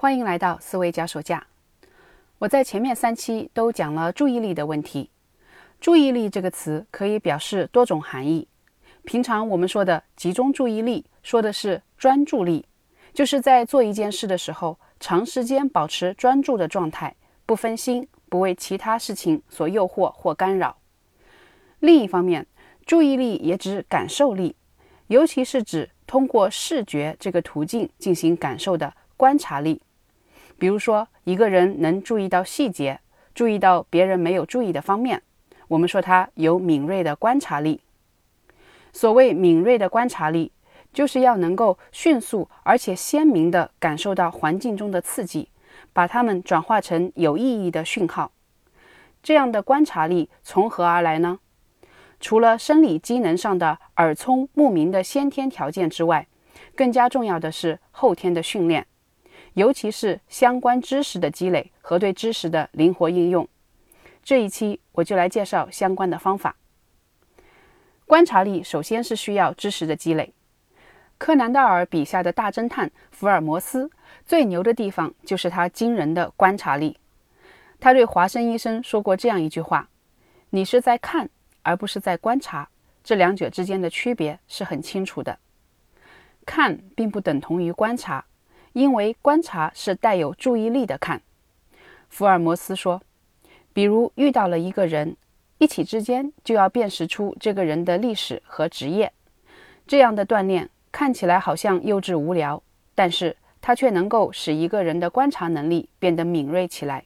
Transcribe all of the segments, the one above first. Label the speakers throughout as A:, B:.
A: 欢迎来到思维脚手架。我在前面三期都讲了注意力的问题。注意力这个词可以表示多种含义。平常我们说的集中注意力，说的是专注力，就是在做一件事的时候，长时间保持专注的状态，不分心，不为其他事情所诱惑或干扰。另一方面，注意力也指感受力，尤其是指通过视觉这个途径进行感受的观察力。比如说，一个人能注意到细节，注意到别人没有注意的方面，我们说他有敏锐的观察力。所谓敏锐的观察力，就是要能够迅速而且鲜明地感受到环境中的刺激，把它们转化成有意义的讯号。这样的观察力从何而来呢？除了生理机能上的耳聪目明的先天条件之外，更加重要的是后天的训练。尤其是相关知识的积累和对知识的灵活应用，这一期我就来介绍相关的方法。观察力首先是需要知识的积累。柯南道尔笔下的大侦探福尔摩斯最牛的地方就是他惊人的观察力。他对华生医生说过这样一句话：“你是在看，而不是在观察，这两者之间的区别是很清楚的。看并不等同于观察。”因为观察是带有注意力的看，福尔摩斯说，比如遇到了一个人，一起之间就要辨识出这个人的历史和职业。这样的锻炼看起来好像幼稚无聊，但是它却能够使一个人的观察能力变得敏锐起来，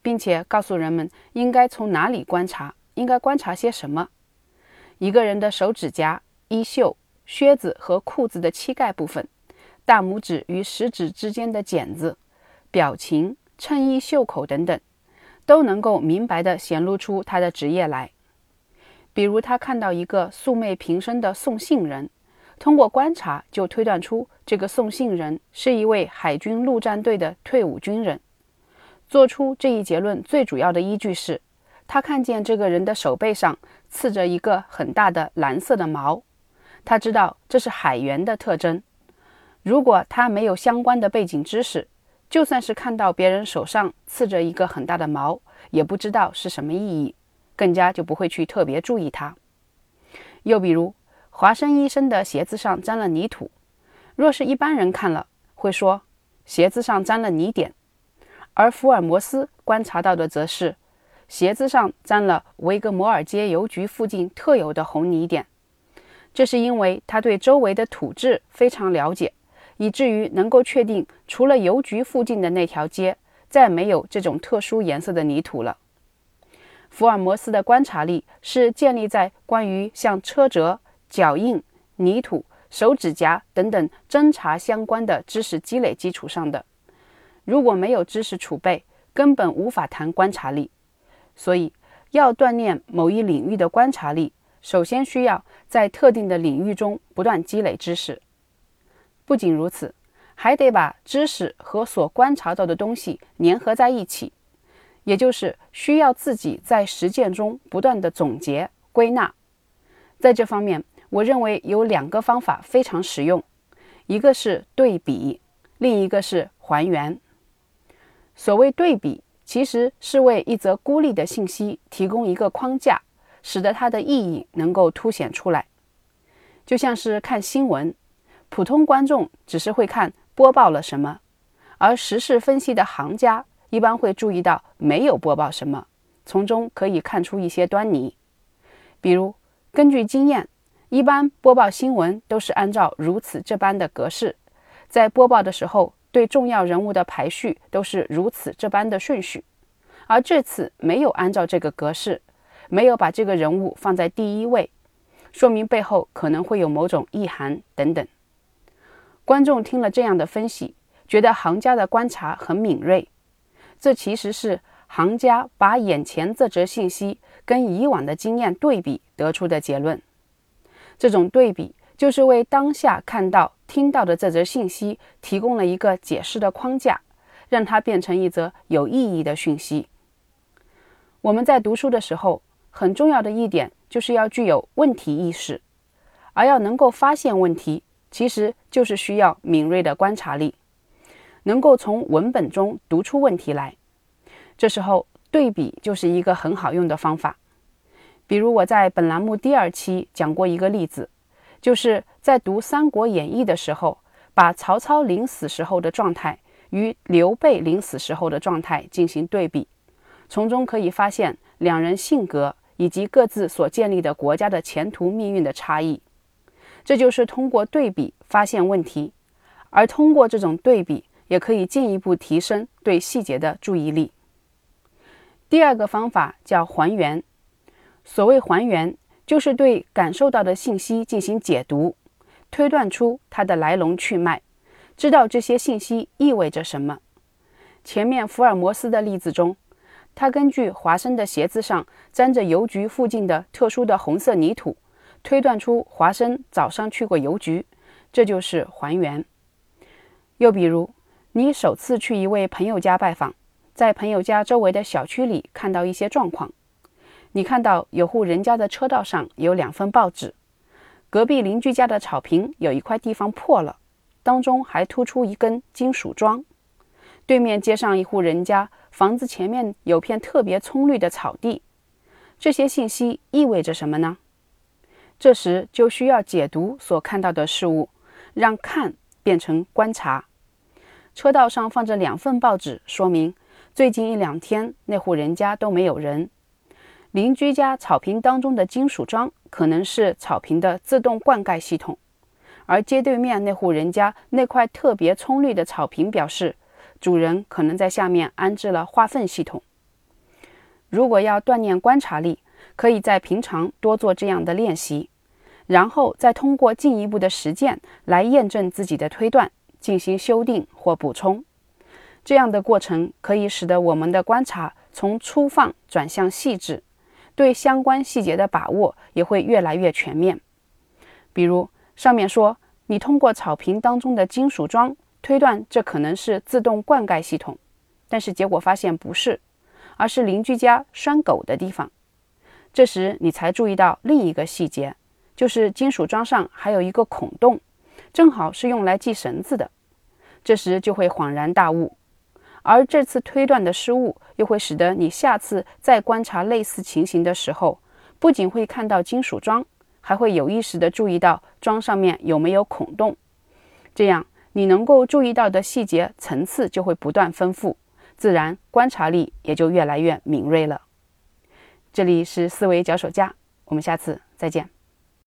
A: 并且告诉人们应该从哪里观察，应该观察些什么。一个人的手指甲、衣袖、靴子和裤子的膝盖部分。大拇指与食指之间的茧子、表情、衬衣袖口等等，都能够明白地显露出他的职业来。比如，他看到一个素昧平生的送信人，通过观察就推断出这个送信人是一位海军陆战队的退伍军人。做出这一结论最主要的依据是，他看见这个人的手背上刺着一个很大的蓝色的毛，他知道这是海员的特征。如果他没有相关的背景知识，就算是看到别人手上刺着一个很大的毛，也不知道是什么意义，更加就不会去特别注意它。又比如，华生医生的鞋子上沾了泥土，若是一般人看了，会说鞋子上沾了泥点，而福尔摩斯观察到的则是鞋子上沾了维格摩尔街邮局附近特有的红泥点。这是因为他对周围的土质非常了解。以至于能够确定，除了邮局附近的那条街，再没有这种特殊颜色的泥土了。福尔摩斯的观察力是建立在关于像车辙、脚印、泥土、手指甲等等侦查相关的知识积累基础上的。如果没有知识储备，根本无法谈观察力。所以，要锻炼某一领域的观察力，首先需要在特定的领域中不断积累知识。不仅如此，还得把知识和所观察到的东西粘合在一起，也就是需要自己在实践中不断的总结归纳。在这方面，我认为有两个方法非常实用，一个是对比，另一个是还原。所谓对比，其实是为一则孤立的信息提供一个框架，使得它的意义能够凸显出来，就像是看新闻。普通观众只是会看播报了什么，而时事分析的行家一般会注意到没有播报什么，从中可以看出一些端倪。比如，根据经验，一般播报新闻都是按照如此这般的格式，在播报的时候对重要人物的排序都是如此这般的顺序，而这次没有按照这个格式，没有把这个人物放在第一位，说明背后可能会有某种意涵等等。观众听了这样的分析，觉得行家的观察很敏锐。这其实是行家把眼前这则信息跟以往的经验对比得出的结论。这种对比就是为当下看到、听到的这则信息提供了一个解释的框架，让它变成一则有意义的讯息。我们在读书的时候，很重要的一点就是要具有问题意识，而要能够发现问题。其实就是需要敏锐的观察力。能够从文本中读出问题来。这时候，对比就是一个很好用的方法。比如我在本栏目第二期讲过一个例子，就是在读《三国演义》的时候，把曹操临死时候的状态与刘备临死时候的状态进行对比，从中可以发现两人性格以及各自所建立的国家的前途命运的差异。这就是通过对比发现问题，而通过这种对比，也可以进一步提升对细节的注意力。第二个方法叫还原。所谓还原，就是对感受到的信息进行解读，推断出它的来龙去脉，知道这些信息意味着什么。前面福尔摩斯的例子中，他根据华生的鞋子上沾着邮局附近的特殊的红色泥土。推断出华生早上去过邮局，这就是还原。又比如，你首次去一位朋友家拜访，在朋友家周围的小区里看到一些状况。你看到有户人家的车道上有两份报纸，隔壁邻居家的草坪有一块地方破了，当中还突出一根金属桩。对面街上一户人家房子前面有片特别葱绿的草地。这些信息意味着什么呢？这时就需要解读所看到的事物，让看变成观察。车道上放着两份报纸，说明最近一两天那户人家都没有人。邻居家草坪当中的金属桩可能是草坪的自动灌溉系统，而街对面那户人家那块特别葱绿的草坪表示，主人可能在下面安置了化粪系统。如果要锻炼观察力，可以在平常多做这样的练习，然后再通过进一步的实践来验证自己的推断，进行修订或补充。这样的过程可以使得我们的观察从粗放转向细致，对相关细节的把握也会越来越全面。比如上面说，你通过草坪当中的金属桩推断这可能是自动灌溉系统，但是结果发现不是，而是邻居家拴狗的地方。这时，你才注意到另一个细节，就是金属桩上还有一个孔洞，正好是用来系绳子的。这时就会恍然大悟，而这次推断的失误，又会使得你下次再观察类似情形的时候，不仅会看到金属桩，还会有意识地注意到桩上面有没有孔洞。这样，你能够注意到的细节层次就会不断丰富，自然观察力也就越来越敏锐了。这里是思维脚手架，我们下次再见。